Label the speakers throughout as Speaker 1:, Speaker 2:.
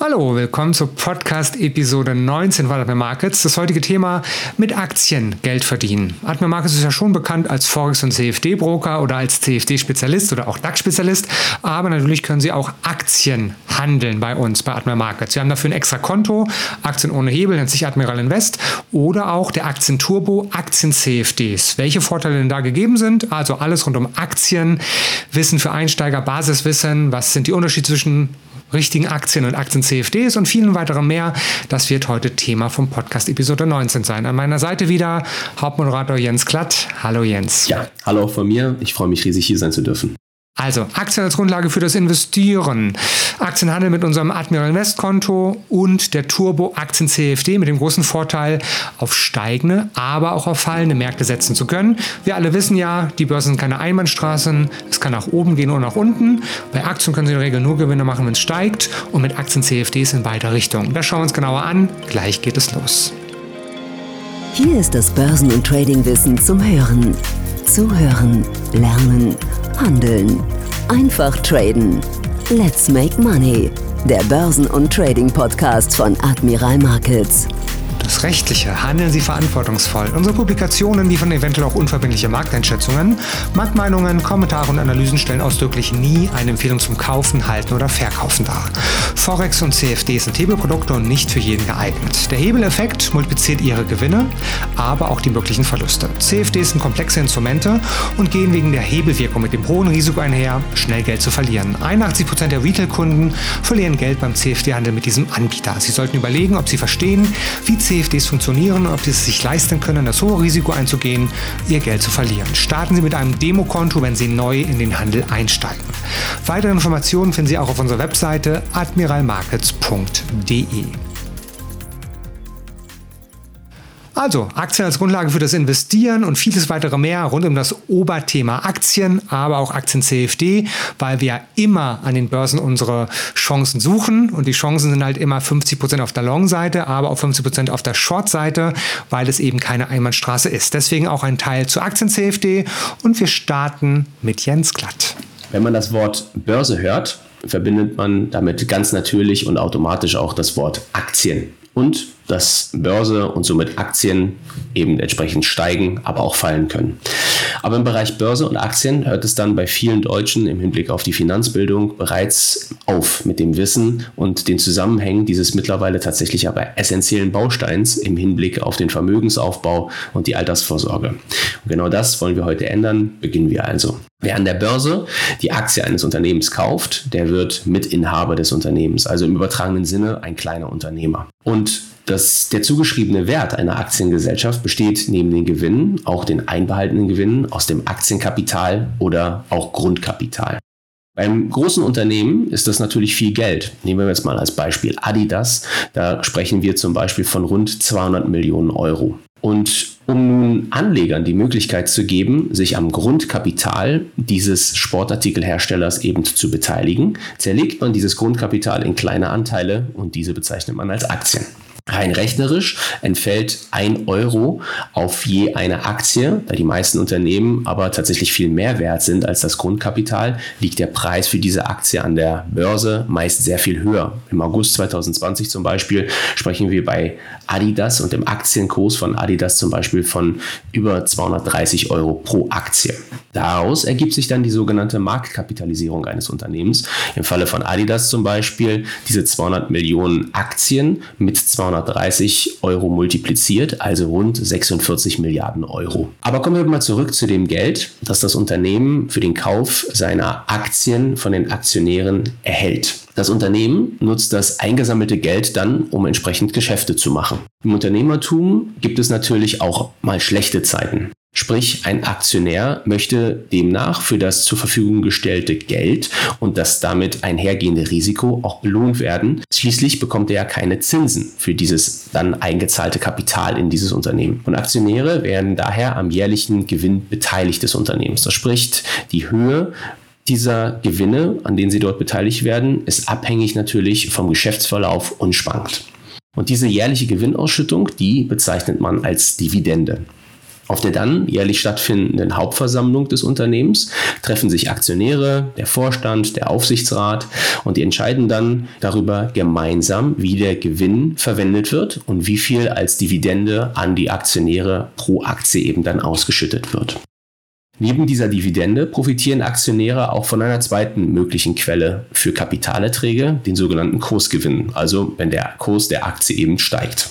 Speaker 1: Hallo, willkommen zur Podcast-Episode 19 von Admiral Markets. Das heutige Thema mit Aktien Geld verdienen. Admiral Markets ist ja schon bekannt als Forex- und CFD-Broker oder als CFD-Spezialist oder auch DAX-Spezialist, aber natürlich können Sie auch Aktien handeln bei uns, bei Admiral Markets. Sie haben dafür ein extra Konto, Aktien ohne Hebel, nennt sich Admiral Invest oder auch der Aktienturbo Aktien-CFDs. Welche Vorteile denn da gegeben sind? Also alles rund um Aktien, Wissen für Einsteiger, Basiswissen, was sind die Unterschiede zwischen richtigen Aktien und Aktien-CFDs und vielen weiteren mehr. Das wird heute Thema vom Podcast Episode 19 sein. An meiner Seite wieder Hauptmoderator Jens Klatt. Hallo Jens.
Speaker 2: Ja, hallo auch von mir. Ich freue mich riesig hier sein zu dürfen.
Speaker 1: Also Aktien als Grundlage für das Investieren. Aktienhandel mit unserem Admiral Invest Konto und der Turbo Aktien CFD mit dem großen Vorteil, auf steigende, aber auch auf fallende Märkte setzen zu können. Wir alle wissen ja, die Börsen sind keine Einbahnstraßen. Es kann nach oben gehen oder nach unten. Bei Aktien können Sie in der Regel nur Gewinne machen, wenn es steigt und mit Aktien CFDs in beide Richtungen. Das schauen wir uns genauer an. Gleich geht es los.
Speaker 3: Hier ist das Börsen- und Tradingwissen zum Hören. Zuhören, lernen, handeln. Einfach traden. Let's make money. Der Börsen- und Trading-Podcast von Admiral Markets.
Speaker 1: Das Rechtliche handeln Sie verantwortungsvoll. Unsere Publikationen liefern eventuell auch unverbindliche Markteinschätzungen. Marktmeinungen, Kommentare und Analysen stellen ausdrücklich nie eine Empfehlung zum Kaufen, Halten oder Verkaufen dar. Forex und CFD sind Hebelprodukte und nicht für jeden geeignet. Der Hebeleffekt multipliziert Ihre Gewinne, aber auch die möglichen Verluste. CFDs sind komplexe Instrumente und gehen wegen der Hebelwirkung mit dem hohen Risiko einher, schnell Geld zu verlieren. 81% der Retail-Kunden verlieren Geld beim CFD-Handel mit diesem Anbieter. Sie sollten überlegen, ob Sie verstehen, wie CFDs funktionieren und ob Sie es sich leisten können, das hohe Risiko einzugehen, Ihr Geld zu verlieren. Starten Sie mit einem Demokonto, wenn Sie neu in den Handel einsteigen. Weitere Informationen finden Sie auch auf unserer Webseite admiralmarkets.de. Also Aktien als Grundlage für das Investieren und vieles weitere mehr rund um das Oberthema Aktien, aber auch Aktien CFD, weil wir immer an den Börsen unsere Chancen suchen und die Chancen sind halt immer 50% auf der Long-Seite, aber auch 50% auf der Short-Seite, weil es eben keine Einbahnstraße ist. Deswegen auch ein Teil zu Aktien CFD und wir starten mit Jens Glatt.
Speaker 2: Wenn man das Wort Börse hört, verbindet man damit ganz natürlich und automatisch auch das Wort Aktien und dass Börse und somit Aktien eben entsprechend steigen, aber auch fallen können. Aber im Bereich Börse und Aktien hört es dann bei vielen Deutschen im Hinblick auf die Finanzbildung bereits auf mit dem Wissen und den Zusammenhängen dieses mittlerweile tatsächlich aber essentiellen Bausteins im Hinblick auf den Vermögensaufbau und die Altersvorsorge. Und genau das wollen wir heute ändern. Beginnen wir also. Wer an der Börse die Aktie eines Unternehmens kauft, der wird Mitinhaber des Unternehmens, also im übertragenen Sinne ein kleiner Unternehmer. Und das, der zugeschriebene Wert einer Aktiengesellschaft besteht neben den Gewinnen, auch den einbehaltenen Gewinnen aus dem Aktienkapital oder auch Grundkapital. Beim großen Unternehmen ist das natürlich viel Geld. Nehmen wir jetzt mal als Beispiel Adidas. Da sprechen wir zum Beispiel von rund 200 Millionen Euro. Und um nun Anlegern die Möglichkeit zu geben, sich am Grundkapital dieses Sportartikelherstellers eben zu beteiligen, zerlegt man dieses Grundkapital in kleine Anteile und diese bezeichnet man als Aktien. Rein rechnerisch entfällt ein Euro auf je eine Aktie, da die meisten Unternehmen aber tatsächlich viel mehr wert sind als das Grundkapital, liegt der Preis für diese Aktie an der Börse meist sehr viel höher. Im August 2020 zum Beispiel sprechen wir bei Adidas und dem Aktienkurs von Adidas zum Beispiel von über 230 Euro pro Aktie. Daraus ergibt sich dann die sogenannte Marktkapitalisierung eines Unternehmens. Im Falle von Adidas zum Beispiel diese 200 Millionen Aktien mit 200 230 Euro multipliziert, also rund 46 Milliarden Euro. Aber kommen wir mal zurück zu dem Geld, das das Unternehmen für den Kauf seiner Aktien von den Aktionären erhält. Das Unternehmen nutzt das eingesammelte Geld dann, um entsprechend Geschäfte zu machen. Im Unternehmertum gibt es natürlich auch mal schlechte Zeiten. Sprich, ein Aktionär möchte demnach für das zur Verfügung gestellte Geld und das damit einhergehende Risiko auch belohnt werden. Schließlich bekommt er ja keine Zinsen für dieses dann eingezahlte Kapital in dieses Unternehmen. Und Aktionäre werden daher am jährlichen Gewinn beteiligt des Unternehmens. Das spricht, die Höhe dieser Gewinne, an denen sie dort beteiligt werden, ist abhängig natürlich vom Geschäftsverlauf und schwankt. Und diese jährliche Gewinnausschüttung, die bezeichnet man als Dividende. Auf der dann jährlich stattfindenden Hauptversammlung des Unternehmens treffen sich Aktionäre, der Vorstand, der Aufsichtsrat und die entscheiden dann darüber gemeinsam, wie der Gewinn verwendet wird und wie viel als Dividende an die Aktionäre pro Aktie eben dann ausgeschüttet wird. Neben dieser Dividende profitieren Aktionäre auch von einer zweiten möglichen Quelle für Kapitalerträge, den sogenannten Kursgewinn, also wenn der Kurs der Aktie eben steigt.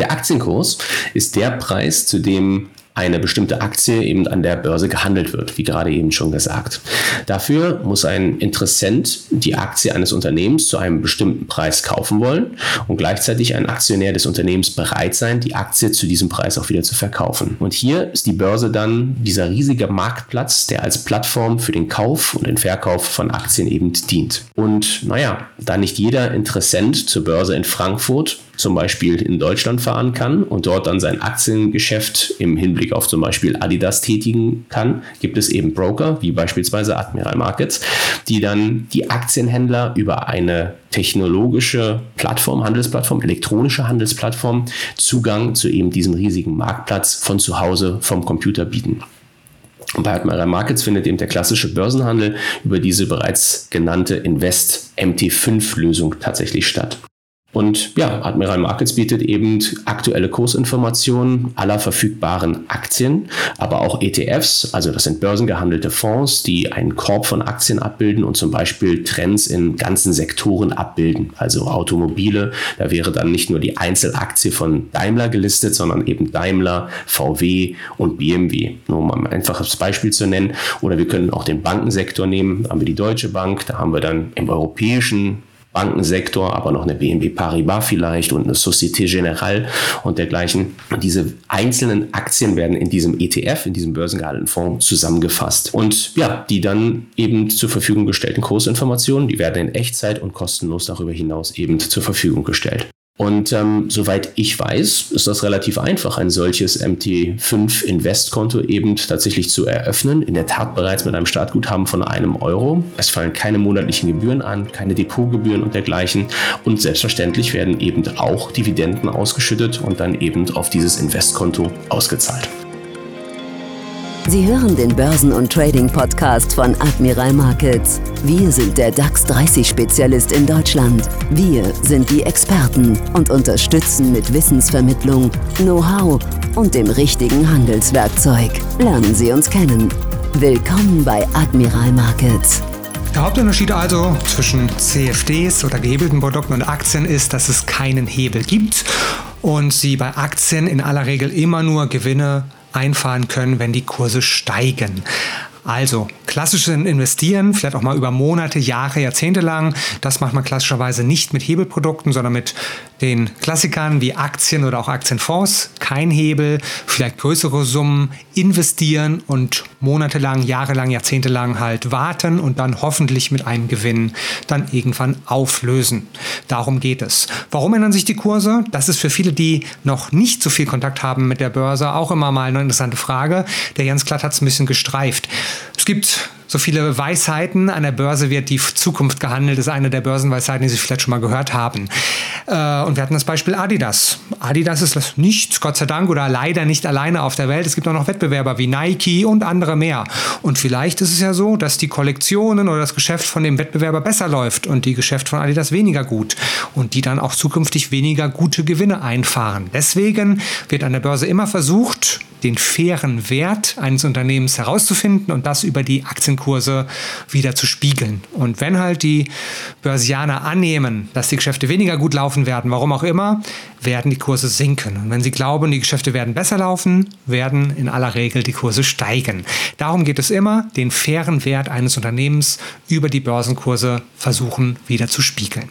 Speaker 2: Der Aktienkurs ist der Preis, zu dem eine bestimmte Aktie eben an der Börse gehandelt wird, wie gerade eben schon gesagt. Dafür muss ein Interessent die Aktie eines Unternehmens zu einem bestimmten Preis kaufen wollen und gleichzeitig ein Aktionär des Unternehmens bereit sein, die Aktie zu diesem Preis auch wieder zu verkaufen. Und hier ist die Börse dann dieser riesige Marktplatz, der als Plattform für den Kauf und den Verkauf von Aktien eben dient. Und naja, da nicht jeder Interessent zur Börse in Frankfurt zum Beispiel in Deutschland fahren kann und dort dann sein Aktiengeschäft im Hinblick auf zum Beispiel Adidas tätigen kann, gibt es eben Broker, wie beispielsweise Admiral Markets, die dann die Aktienhändler über eine technologische Plattform, Handelsplattform, elektronische Handelsplattform Zugang zu eben diesem riesigen Marktplatz von zu Hause vom Computer bieten. Und bei Admiral Markets findet eben der klassische Börsenhandel über diese bereits genannte Invest MT5-Lösung tatsächlich statt. Und ja, Admiral Markets bietet eben aktuelle Kursinformationen aller verfügbaren Aktien, aber auch ETFs, also das sind börsengehandelte Fonds, die einen Korb von Aktien abbilden und zum Beispiel Trends in ganzen Sektoren abbilden. Also Automobile, da wäre dann nicht nur die Einzelaktie von Daimler gelistet, sondern eben Daimler, VW und BMW. Nur um ein einfaches Beispiel zu nennen. Oder wir können auch den Bankensektor nehmen. Da haben wir die Deutsche Bank, da haben wir dann im europäischen Bankensektor, aber noch eine BNP Paribas vielleicht und eine Societe Generale und dergleichen. Diese einzelnen Aktien werden in diesem ETF, in diesem börsengehandelten Fonds zusammengefasst. Und ja, die dann eben zur Verfügung gestellten Kursinformationen, die werden in Echtzeit und kostenlos darüber hinaus eben zur Verfügung gestellt. Und ähm, soweit ich weiß, ist das relativ einfach, ein solches MT5 Investkonto eben tatsächlich zu eröffnen. In der Tat bereits mit einem Startguthaben von einem Euro. Es fallen keine monatlichen Gebühren an, keine Depotgebühren und dergleichen. Und selbstverständlich werden eben auch Dividenden ausgeschüttet und dann eben auf dieses Investkonto ausgezahlt.
Speaker 3: Sie hören den Börsen- und Trading-Podcast von Admiral Markets. Wir sind der DAX 30-Spezialist in Deutschland. Wir sind die Experten und unterstützen mit Wissensvermittlung, Know-how und dem richtigen Handelswerkzeug. Lernen Sie uns kennen. Willkommen bei Admiral Markets.
Speaker 1: Der Hauptunterschied also zwischen CFDs oder gehebelten Produkten und Aktien ist, dass es keinen Hebel gibt und Sie bei Aktien in aller Regel immer nur Gewinne einfahren können, wenn die Kurse steigen. Also klassisches Investieren, vielleicht auch mal über Monate, Jahre, Jahrzehnte lang, das macht man klassischerweise nicht mit Hebelprodukten, sondern mit den Klassikern wie Aktien oder auch Aktienfonds. Kein Hebel, vielleicht größere Summen investieren und monatelang, jahrelang, jahrzehntelang halt warten und dann hoffentlich mit einem Gewinn dann irgendwann auflösen. Darum geht es. Warum ändern sich die Kurse? Das ist für viele, die noch nicht so viel Kontakt haben mit der Börse, auch immer mal eine interessante Frage. Der Jens Klatt hat es ein bisschen gestreift. Es gibt so viele Weisheiten. An der Börse wird die Zukunft gehandelt, das ist eine der Börsenweisheiten, die Sie vielleicht schon mal gehört haben. Äh, und wir hatten das Beispiel Adidas. Adidas ist nicht, Gott sei Dank, oder leider nicht alleine auf der Welt. Es gibt auch noch Wettbewerber wie Nike und andere mehr. Und vielleicht ist es ja so, dass die Kollektionen oder das Geschäft von dem Wettbewerber besser läuft und die Geschäft von Adidas weniger gut. Und die dann auch zukünftig weniger gute Gewinne einfahren. Deswegen wird an der Börse immer versucht, den fairen Wert eines Unternehmens herauszufinden und das über die Aktienkurse wieder zu spiegeln. Und wenn halt die Börsianer annehmen, dass die Geschäfte weniger gut laufen werden, warum auch immer, werden die Kurse sinken. Und wenn sie glauben, die Geschäfte werden besser laufen, werden in aller Regel die Kurse steigen. Darum geht es immer, den fairen Wert eines Unternehmens über die Börsenkurse versuchen wieder zu spiegeln.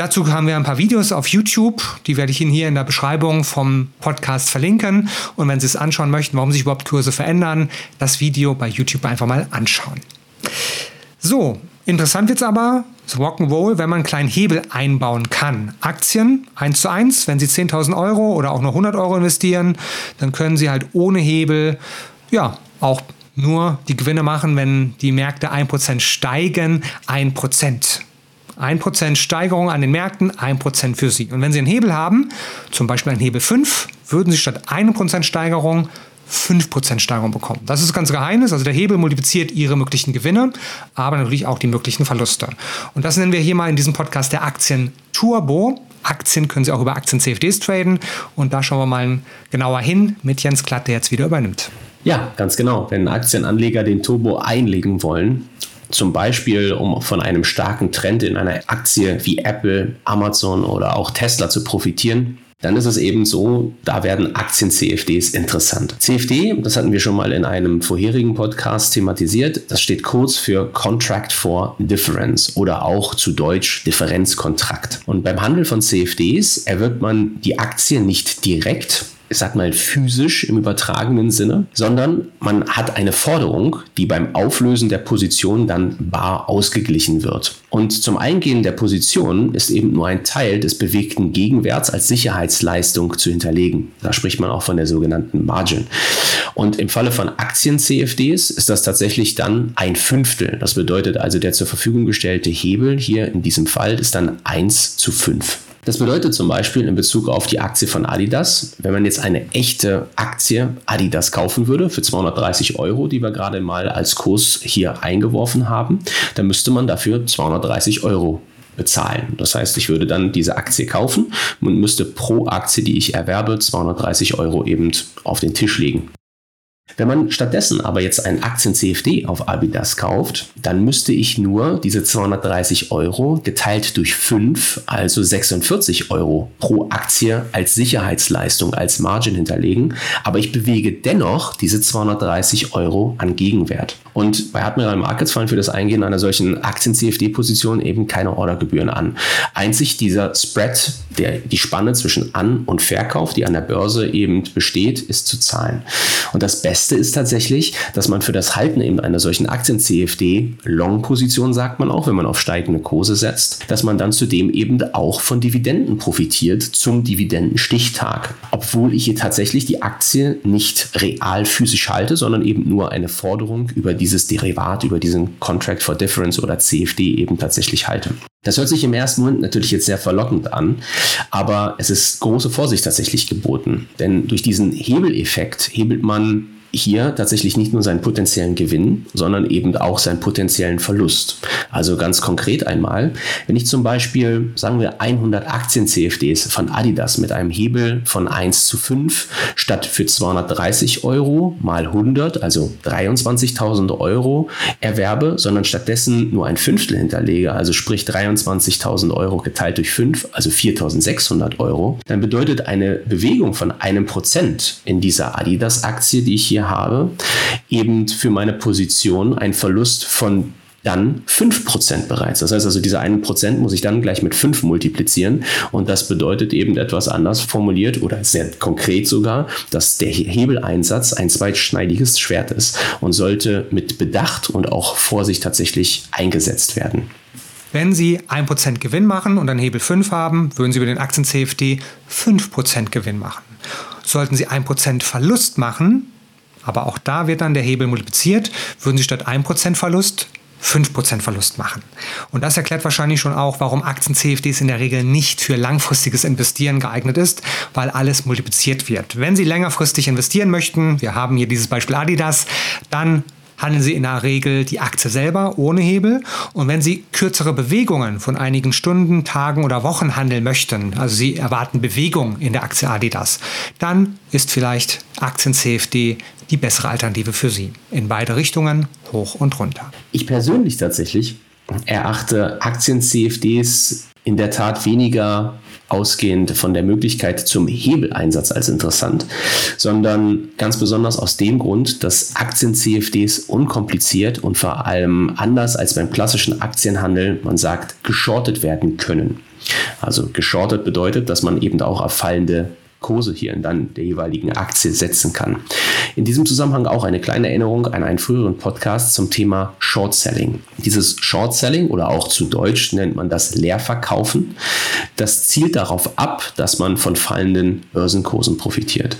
Speaker 1: Dazu haben wir ein paar Videos auf YouTube, die werde ich Ihnen hier in der Beschreibung vom Podcast verlinken. Und wenn Sie es anschauen möchten, warum sich überhaupt Kurse verändern, das Video bei YouTube einfach mal anschauen. So, interessant jetzt aber, das Rock'n'Roll, wenn man einen kleinen Hebel einbauen kann. Aktien 1 zu 1, wenn Sie 10.000 Euro oder auch nur 100 Euro investieren, dann können Sie halt ohne Hebel, ja, auch nur die Gewinne machen, wenn die Märkte 1% steigen, 1%. 1% Steigerung an den Märkten, 1% für Sie. Und wenn Sie einen Hebel haben, zum Beispiel einen Hebel 5, würden Sie statt 1% Steigerung 5% Steigerung bekommen. Das ist das ganze Geheimnis. Also der Hebel multipliziert ihre möglichen Gewinne, aber natürlich auch die möglichen Verluste. Und das nennen wir hier mal in diesem Podcast der Aktien Turbo. Aktien können Sie auch über Aktien-CFDs traden. Und da schauen wir mal genauer hin mit Jens Klatt, der jetzt wieder übernimmt.
Speaker 2: Ja, ganz genau. Wenn Aktienanleger den Turbo einlegen wollen, zum Beispiel um von einem starken Trend in einer Aktie wie Apple, Amazon oder auch Tesla zu profitieren, dann ist es eben so, da werden Aktien-CFDs interessant. CFD, das hatten wir schon mal in einem vorherigen Podcast thematisiert, das steht kurz für Contract for Difference oder auch zu Deutsch Differenzkontrakt. Und beim Handel von CFDs erwirbt man die Aktie nicht direkt, ich sag mal, physisch im übertragenen Sinne, sondern man hat eine Forderung, die beim Auflösen der Position dann bar ausgeglichen wird. Und zum Eingehen der Position ist eben nur ein Teil des bewegten Gegenwerts als Sicherheitsleistung zu hinterlegen. Da spricht man auch von der sogenannten Margin. Und im Falle von Aktien-CFDs ist das tatsächlich dann ein Fünftel. Das bedeutet also, der zur Verfügung gestellte Hebel hier in diesem Fall ist dann 1 zu 5. Das bedeutet zum Beispiel in Bezug auf die Aktie von Adidas, wenn man jetzt eine echte Aktie Adidas kaufen würde für 230 Euro, die wir gerade mal als Kurs hier eingeworfen haben, dann müsste man dafür 230 Euro bezahlen. Das heißt, ich würde dann diese Aktie kaufen und müsste pro Aktie, die ich erwerbe, 230 Euro eben auf den Tisch legen. Wenn man stattdessen aber jetzt einen Aktien-CFD auf Abidas kauft, dann müsste ich nur diese 230 Euro geteilt durch 5, also 46 Euro pro Aktie als Sicherheitsleistung, als Margin hinterlegen. Aber ich bewege dennoch diese 230 Euro an Gegenwert. Und bei Admiral Markets fallen für das Eingehen einer solchen Aktien-CFD-Position eben keine Ordergebühren an. Einzig dieser Spread, der, die Spanne zwischen An- und Verkauf, die an der Börse eben besteht, ist zu zahlen. Und das Beste Beste ist tatsächlich, dass man für das Halten eben einer solchen Aktien-CFD, Long-Position sagt man auch, wenn man auf steigende Kurse setzt, dass man dann zudem eben auch von Dividenden profitiert zum Dividendenstichtag. Obwohl ich hier tatsächlich die Aktie nicht real physisch halte, sondern eben nur eine Forderung über dieses Derivat, über diesen Contract for Difference oder CFD eben tatsächlich halte. Das hört sich im ersten Moment natürlich jetzt sehr verlockend an, aber es ist große Vorsicht tatsächlich geboten. Denn durch diesen Hebeleffekt hebelt man hier tatsächlich nicht nur seinen potenziellen Gewinn, sondern eben auch seinen potenziellen Verlust. Also ganz konkret einmal, wenn ich zum Beispiel, sagen wir, 100 Aktien-CFDs von Adidas mit einem Hebel von 1 zu 5 statt für 230 Euro mal 100, also 23.000 Euro erwerbe, sondern stattdessen nur ein Fünftel hinterlege, also sprich 23.000 Euro geteilt durch 5, also 4.600 Euro, dann bedeutet eine Bewegung von einem Prozent in dieser Adidas-Aktie, die ich hier hier habe, eben für meine Position ein Verlust von dann 5% bereits. Das heißt also, diese 1% muss ich dann gleich mit 5 multiplizieren und das bedeutet eben etwas anders formuliert oder sehr konkret sogar, dass der Hebeleinsatz ein zweitschneidiges Schwert ist und sollte mit Bedacht und auch Vorsicht tatsächlich eingesetzt werden.
Speaker 1: Wenn Sie 1% Gewinn machen und einen Hebel 5 haben, würden Sie über den Aktien-CFD 5% Gewinn machen. Sollten Sie 1% Verlust machen, aber auch da wird dann der Hebel multipliziert, würden Sie statt 1% Verlust 5% Verlust machen. Und das erklärt wahrscheinlich schon auch, warum Aktien-CFDs in der Regel nicht für langfristiges Investieren geeignet ist, weil alles multipliziert wird. Wenn Sie längerfristig investieren möchten, wir haben hier dieses Beispiel Adidas, dann handeln Sie in der Regel die Aktie selber ohne Hebel. Und wenn Sie kürzere Bewegungen von einigen Stunden, Tagen oder Wochen handeln möchten, also Sie erwarten Bewegung in der Aktie Adidas, dann ist vielleicht Aktien-CFD die bessere Alternative für Sie. In beide Richtungen, hoch und runter.
Speaker 2: Ich persönlich tatsächlich erachte Aktien-CFDs in der Tat weniger ausgehend von der Möglichkeit zum Hebeleinsatz als interessant, sondern ganz besonders aus dem Grund, dass Aktien-CFDs unkompliziert und vor allem anders als beim klassischen Aktienhandel, man sagt, geschortet werden können. Also geschortet bedeutet, dass man eben auch auf fallende Kurse hier in dann der jeweiligen Aktie setzen kann. In diesem Zusammenhang auch eine kleine Erinnerung an einen früheren Podcast zum Thema Short Selling. Dieses Short Selling oder auch zu Deutsch nennt man das Leerverkaufen. Das zielt darauf ab, dass man von fallenden Börsenkursen profitiert.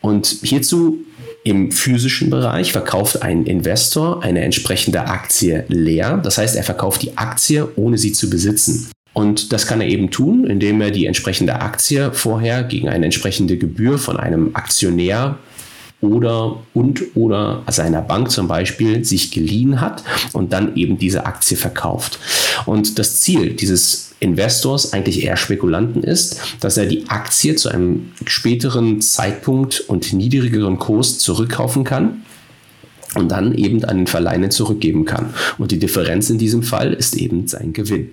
Speaker 2: Und hierzu im physischen Bereich verkauft ein Investor eine entsprechende Aktie leer. Das heißt, er verkauft die Aktie, ohne sie zu besitzen. Und das kann er eben tun, indem er die entsprechende Aktie vorher gegen eine entsprechende Gebühr von einem Aktionär oder und oder seiner Bank zum Beispiel sich geliehen hat und dann eben diese Aktie verkauft. Und das Ziel dieses Investors, eigentlich eher Spekulanten ist, dass er die Aktie zu einem späteren Zeitpunkt und niedrigeren Kurs zurückkaufen kann und dann eben an den Verleiher zurückgeben kann. Und die Differenz in diesem Fall ist eben sein Gewinn.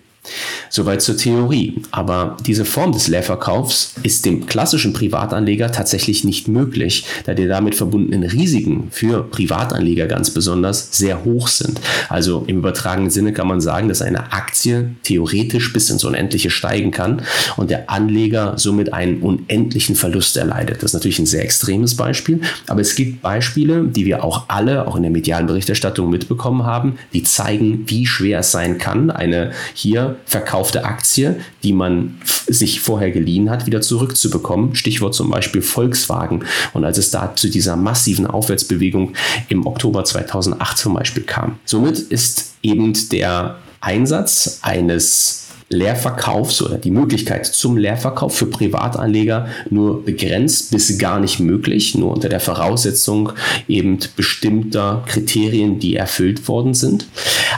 Speaker 2: Soweit zur Theorie. Aber diese Form des Leerverkaufs ist dem klassischen Privatanleger tatsächlich nicht möglich, da die damit verbundenen Risiken für Privatanleger ganz besonders sehr hoch sind. Also im übertragenen Sinne kann man sagen, dass eine Aktie theoretisch bis ins Unendliche steigen kann und der Anleger somit einen unendlichen Verlust erleidet. Das ist natürlich ein sehr extremes Beispiel, aber es gibt Beispiele, die wir auch alle, auch in der medialen Berichterstattung mitbekommen haben, die zeigen, wie schwer es sein kann, eine hier verkaufte Aktie, die man sich vorher geliehen hat, wieder zurückzubekommen. Stichwort zum Beispiel Volkswagen. Und als es da zu dieser massiven Aufwärtsbewegung im Oktober 2008 zum Beispiel kam. Somit ist eben der Einsatz eines Leerverkaufs oder die Möglichkeit zum Leerverkauf für Privatanleger nur begrenzt bis gar nicht möglich, nur unter der Voraussetzung eben bestimmter Kriterien, die erfüllt worden sind.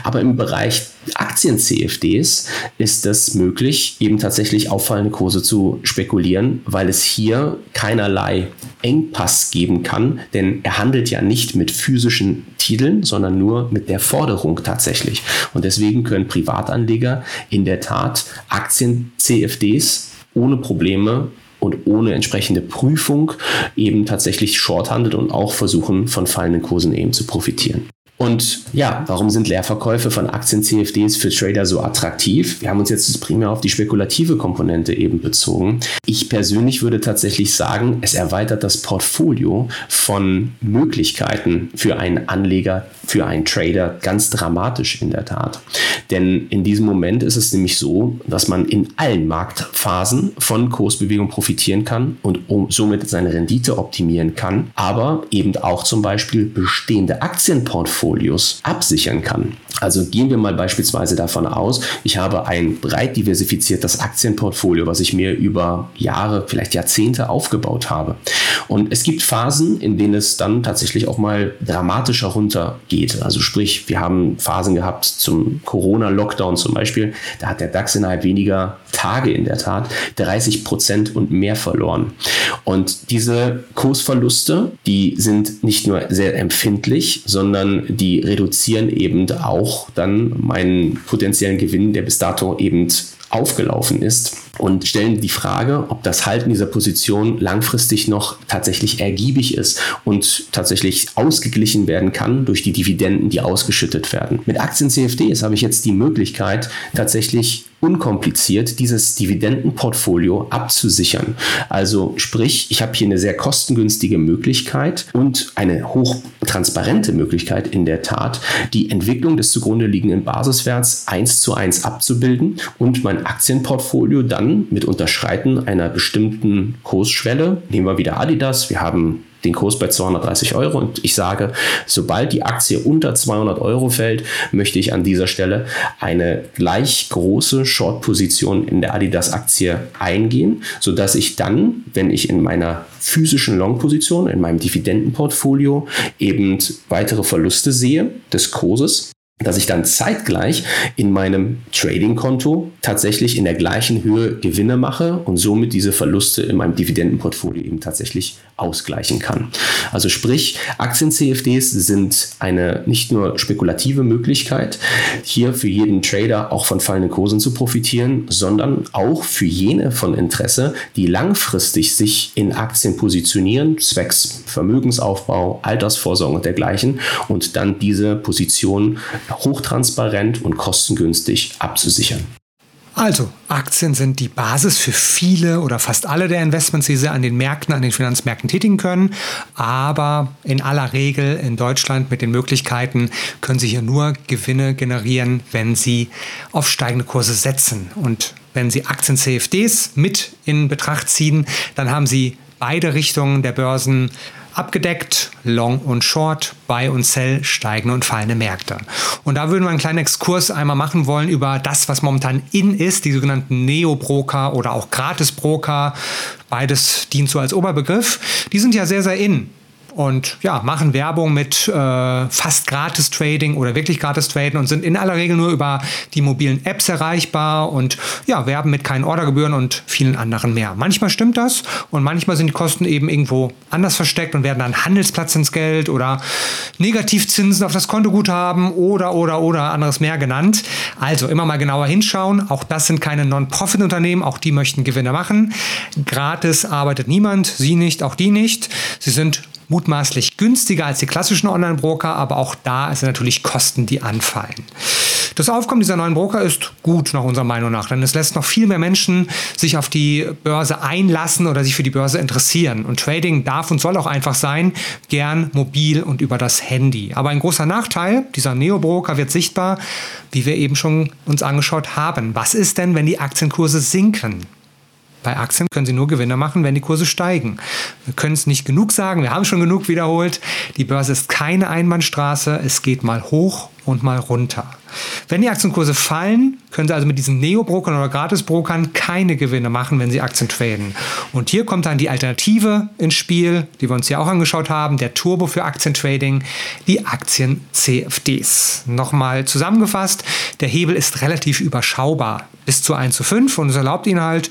Speaker 2: Aber im Bereich Aktien-CFDs ist es möglich, eben tatsächlich auffallende Kurse zu spekulieren, weil es hier keinerlei Engpass geben kann, denn er handelt ja nicht mit physischen Titeln, sondern nur mit der Forderung tatsächlich. Und deswegen können Privatanleger in der Tat Aktien-CFDs ohne Probleme und ohne entsprechende Prüfung eben tatsächlich short handeln und auch versuchen, von fallenden Kursen eben zu profitieren. Und ja, warum sind Leerverkäufe von Aktien-CFDs für Trader so attraktiv? Wir haben uns jetzt primär auf die spekulative Komponente eben bezogen. Ich persönlich würde tatsächlich sagen, es erweitert das Portfolio von Möglichkeiten für einen Anleger, für einen Trader ganz dramatisch in der Tat. Denn in diesem Moment ist es nämlich so, dass man in allen Marktphasen von Kursbewegung profitieren kann und somit seine Rendite optimieren kann, aber eben auch zum Beispiel bestehende Aktienportfolio Portfolios absichern kann. Also gehen wir mal beispielsweise davon aus, ich habe ein breit diversifiziertes Aktienportfolio, was ich mir über Jahre, vielleicht Jahrzehnte aufgebaut habe. Und es gibt Phasen, in denen es dann tatsächlich auch mal dramatischer runtergeht. Also sprich, wir haben Phasen gehabt zum Corona-Lockdown zum Beispiel, da hat der DAX innerhalb weniger Tage in der Tat 30 Prozent und mehr verloren. Und diese Kursverluste, die sind nicht nur sehr empfindlich, sondern die reduzieren eben auch dann meinen potenziellen Gewinn, der bis dato eben aufgelaufen ist und stellen die Frage, ob das Halten dieser Position langfristig noch tatsächlich ergiebig ist und tatsächlich ausgeglichen werden kann durch die Dividenden, die ausgeschüttet werden. Mit Aktien-CFDs habe ich jetzt die Möglichkeit, tatsächlich unkompliziert dieses Dividendenportfolio abzusichern. Also sprich, ich habe hier eine sehr kostengünstige Möglichkeit und eine hochtransparente Möglichkeit in der Tat, die Entwicklung des zugrunde liegenden Basiswerts eins zu eins abzubilden und mein Aktienportfolio dann mit Unterschreiten einer bestimmten Kursschwelle, nehmen wir wieder Adidas, wir haben den Kurs bei 230 Euro. Und ich sage, sobald die Aktie unter 200 Euro fällt, möchte ich an dieser Stelle eine gleich große Short-Position in der Adidas-Aktie eingehen, sodass ich dann, wenn ich in meiner physischen Long-Position, in meinem Dividendenportfolio eben weitere Verluste sehe des Kurses, dass ich dann zeitgleich in meinem Trading-Konto tatsächlich in der gleichen Höhe Gewinne mache und somit diese Verluste in meinem Dividendenportfolio eben tatsächlich ausgleichen kann. Also sprich, Aktien-CFDs sind eine nicht nur spekulative Möglichkeit, hier für jeden Trader auch von fallenden Kursen zu profitieren, sondern auch für jene von Interesse, die langfristig sich in Aktien positionieren, zwecks Vermögensaufbau, Altersvorsorge und dergleichen und dann diese Position hochtransparent und kostengünstig abzusichern.
Speaker 1: Also, Aktien sind die Basis für viele oder fast alle der Investments, die Sie an den Märkten, an den Finanzmärkten tätigen können. Aber in aller Regel in Deutschland mit den Möglichkeiten können Sie hier nur Gewinne generieren, wenn Sie auf steigende Kurse setzen. Und wenn Sie Aktien-CFDs mit in Betracht ziehen, dann haben Sie beide Richtungen der Börsen abgedeckt, Long und Short, Buy und Sell, steigende und fallende Märkte. Und da würden wir einen kleinen Exkurs einmal machen wollen über das, was momentan in ist, die sogenannten Neo-Broker oder auch Gratis-Broker. Beides dient so als Oberbegriff. Die sind ja sehr, sehr in. Und ja, machen Werbung mit äh, fast gratis Trading oder wirklich gratis Traden und sind in aller Regel nur über die mobilen Apps erreichbar und ja, werben mit keinen Ordergebühren und vielen anderen mehr. Manchmal stimmt das und manchmal sind die Kosten eben irgendwo anders versteckt und werden dann Handelsplatz ins Geld oder Negativzinsen auf das Kontoguthaben oder oder oder anderes mehr genannt. Also immer mal genauer hinschauen. Auch das sind keine Non-Profit-Unternehmen, auch die möchten Gewinne machen. Gratis arbeitet niemand, Sie nicht, auch die nicht. Sie sind mutmaßlich günstiger als die klassischen Online-Broker, aber auch da sind natürlich Kosten, die anfallen. Das Aufkommen dieser neuen Broker ist gut nach unserer Meinung nach, denn es lässt noch viel mehr Menschen sich auf die Börse einlassen oder sich für die Börse interessieren. Und Trading darf und soll auch einfach sein, gern mobil und über das Handy. Aber ein großer Nachteil dieser Neo-Broker wird sichtbar, wie wir eben schon uns angeschaut haben. Was ist denn, wenn die Aktienkurse sinken? Bei Aktien können Sie nur Gewinne machen, wenn die Kurse steigen. Wir können es nicht genug sagen, wir haben schon genug wiederholt. Die Börse ist keine Einbahnstraße, es geht mal hoch und mal runter. Wenn die Aktienkurse fallen, können Sie also mit diesen Neo-Brokern oder Gratis-Brokern keine Gewinne machen, wenn Sie Aktien traden. Und hier kommt dann die Alternative ins Spiel, die wir uns hier auch angeschaut haben, der Turbo für Aktientrading, die Aktien-CFDs. Nochmal zusammengefasst, der Hebel ist relativ überschaubar, bis zu 1 zu 5 und es erlaubt Ihnen halt,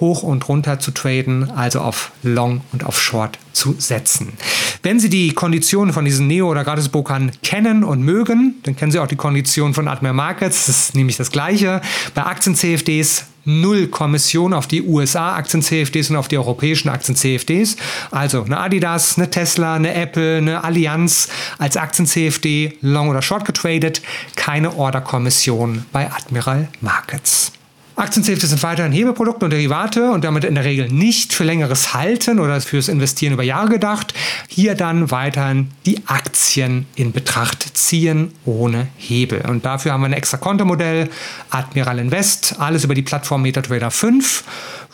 Speaker 1: hoch und runter zu traden, also auf Long und auf Short zu setzen. Wenn Sie die Konditionen von diesen Neo- oder Gratis-Brokern kennen und mögen, dann kennen Sie auch die Konditionen von Admiral Markets. Das ist nämlich das gleiche. Bei Aktien-CFDs null Kommission auf die USA-Aktien-CFDs und auf die europäischen Aktien-CFDs. Also eine Adidas, eine Tesla, eine Apple, eine Allianz als Aktien-CFD long oder short getradet. Keine Orderkommission bei Admiral Markets. Aktienzählte sind weiterhin Hebelprodukte und Derivate und damit in der Regel nicht für längeres Halten oder fürs Investieren über Jahre gedacht. Hier dann weiterhin die Aktien in Betracht ziehen ohne Hebel. Und dafür haben wir ein extra Kontomodell, Admiral Invest, alles über die Plattform MetaTrader 5.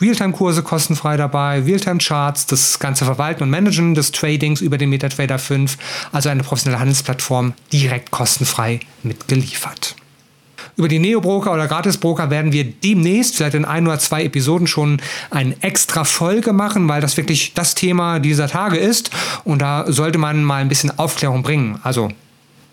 Speaker 1: Realtime-Kurse kostenfrei dabei, Realtime-Charts, das ganze Verwalten und Managen des Tradings über den MetaTrader 5, also eine professionelle Handelsplattform direkt kostenfrei mitgeliefert. Über die Neo-Broker oder Gratis-Broker werden wir demnächst, vielleicht in ein oder zwei Episoden, schon eine extra Folge machen, weil das wirklich das Thema dieser Tage ist. Und da sollte man mal ein bisschen Aufklärung bringen. Also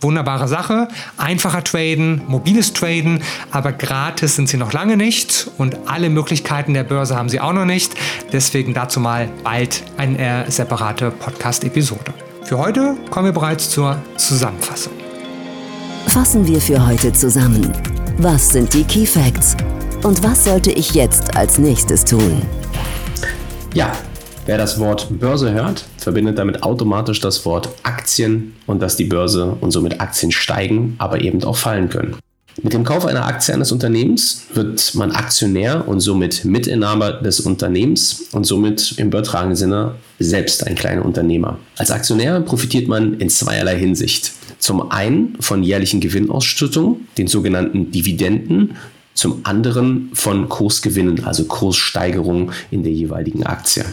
Speaker 1: wunderbare Sache. Einfacher traden, mobiles Traden, aber gratis sind sie noch lange nicht und alle Möglichkeiten der Börse haben sie auch noch nicht. Deswegen dazu mal bald eine separate Podcast-Episode. Für heute kommen wir bereits zur Zusammenfassung.
Speaker 3: Fassen wir für heute zusammen. Was sind die Key Facts? Und was sollte ich jetzt als nächstes tun?
Speaker 2: Ja, wer das Wort Börse hört, verbindet damit automatisch das Wort Aktien und dass die Börse und somit Aktien steigen, aber eben auch fallen können. Mit dem Kauf einer Aktie eines Unternehmens wird man Aktionär und somit Mitinhaber des Unternehmens und somit im übertragenen Sinne selbst ein kleiner Unternehmer. Als Aktionär profitiert man in zweierlei Hinsicht. Zum einen von jährlichen Gewinnausschüttungen, den sogenannten Dividenden, zum anderen von Kursgewinnen, also Kurssteigerungen in der jeweiligen Aktie.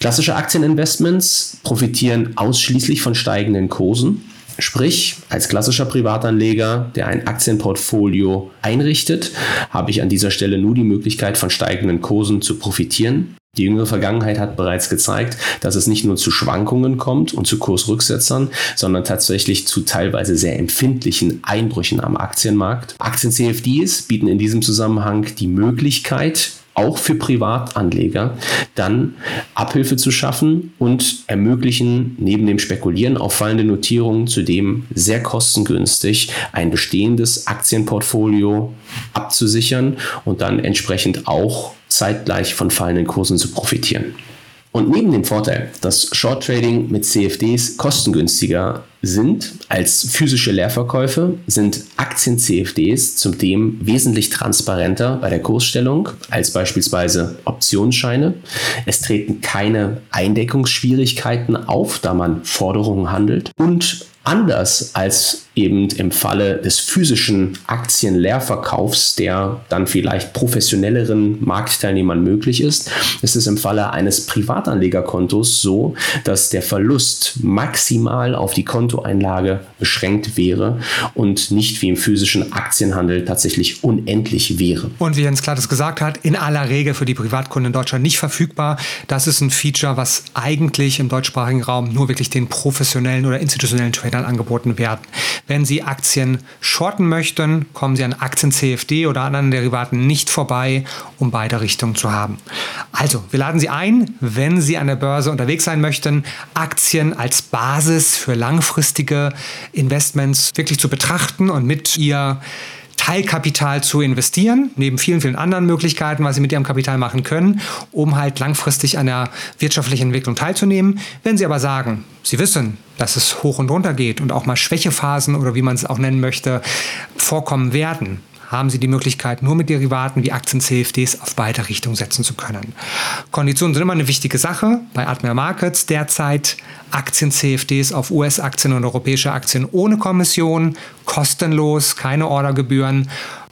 Speaker 2: Klassische Aktieninvestments profitieren ausschließlich von steigenden Kursen. Sprich, als klassischer Privatanleger, der ein Aktienportfolio einrichtet, habe ich an dieser Stelle nur die Möglichkeit, von steigenden Kursen zu profitieren. Die jüngere Vergangenheit hat bereits gezeigt, dass es nicht nur zu Schwankungen kommt und zu Kursrücksetzern, sondern tatsächlich zu teilweise sehr empfindlichen Einbrüchen am Aktienmarkt. Aktien-CFDs bieten in diesem Zusammenhang die Möglichkeit, auch für Privatanleger, dann Abhilfe zu schaffen und ermöglichen neben dem Spekulieren auf fallende Notierungen zudem sehr kostengünstig ein bestehendes Aktienportfolio abzusichern und dann entsprechend auch zeitgleich von fallenden Kursen zu profitieren. Und neben dem Vorteil, dass Short Trading mit CFDs kostengünstiger sind als physische Leerverkäufe, sind Aktien-CFDs zudem wesentlich transparenter bei der Kursstellung als beispielsweise Optionsscheine. Es treten keine Eindeckungsschwierigkeiten auf, da man Forderungen handelt. Und anders als eben im Falle des physischen Aktienleerverkaufs, der dann vielleicht professionelleren Marktteilnehmern möglich ist, ist es im Falle eines Privatanlegerkontos so, dass der Verlust maximal auf die Kontoeinlage beschränkt wäre und nicht wie im physischen Aktienhandel tatsächlich unendlich wäre.
Speaker 1: Und wie Jens Klattes gesagt hat, in aller Regel für die Privatkunden in Deutschland nicht verfügbar. Das ist ein Feature, was eigentlich im deutschsprachigen Raum nur wirklich den professionellen oder institutionellen Tradern angeboten werden. Wenn Sie Aktien shorten möchten, kommen Sie an Aktien CFD oder anderen Derivaten nicht vorbei, um beide Richtungen zu haben. Also, wir laden Sie ein, wenn Sie an der Börse unterwegs sein möchten, Aktien als Basis für langfristige Investments wirklich zu betrachten und mit Ihr Teilkapital zu investieren, neben vielen, vielen anderen Möglichkeiten, was Sie mit Ihrem Kapital machen können, um halt langfristig an der wirtschaftlichen Entwicklung teilzunehmen. Wenn Sie aber sagen, Sie wissen, dass es hoch und runter geht und auch mal Schwächephasen oder wie man es auch nennen möchte, vorkommen werden, haben Sie die Möglichkeit, nur mit Derivaten wie Aktien CFDs auf beide Richtungen setzen zu können. Konditionen sind immer eine wichtige Sache. Bei Admiral Markets derzeit Aktien CFDs auf US-Aktien und europäische Aktien ohne Kommission, kostenlos, keine Ordergebühren.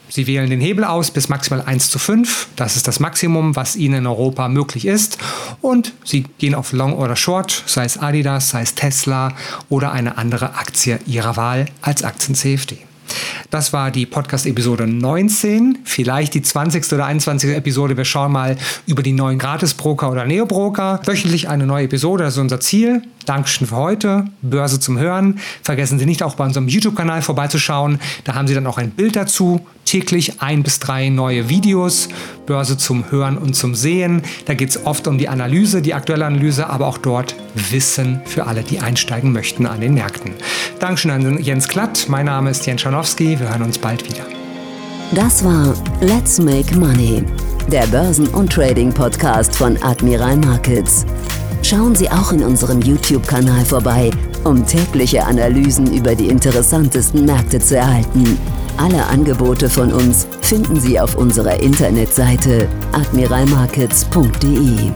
Speaker 1: Sie wählen den Hebel aus bis maximal 1 zu 5. Das ist das Maximum, was Ihnen in Europa möglich ist. Und Sie gehen auf Long oder Short, sei es Adidas, sei es Tesla oder eine andere Aktie Ihrer Wahl als Aktien CFD. Das war die Podcast-Episode 19, vielleicht die 20. oder 21. Episode. Wir schauen mal über die neuen Gratis-Broker oder Neo-Broker. Wöchentlich eine neue Episode, das ist unser Ziel. Dankeschön für heute. Börse zum Hören. Vergessen Sie nicht auch bei unserem YouTube-Kanal vorbeizuschauen. Da haben Sie dann auch ein Bild dazu. Täglich ein bis drei neue Videos. Börse zum Hören und zum Sehen. Da geht es oft um die Analyse, die aktuelle Analyse, aber auch dort Wissen für alle, die einsteigen möchten an den Märkten. Dankeschön an Jens Klatt. Mein Name ist Jens Schanowski. Wir hören uns bald wieder.
Speaker 3: Das war Let's Make Money, der Börsen- und Trading-Podcast von Admiral Markets. Schauen Sie auch in unserem YouTube-Kanal vorbei, um tägliche Analysen über die interessantesten Märkte zu erhalten. Alle Angebote von uns finden Sie auf unserer Internetseite admiralmarkets.de.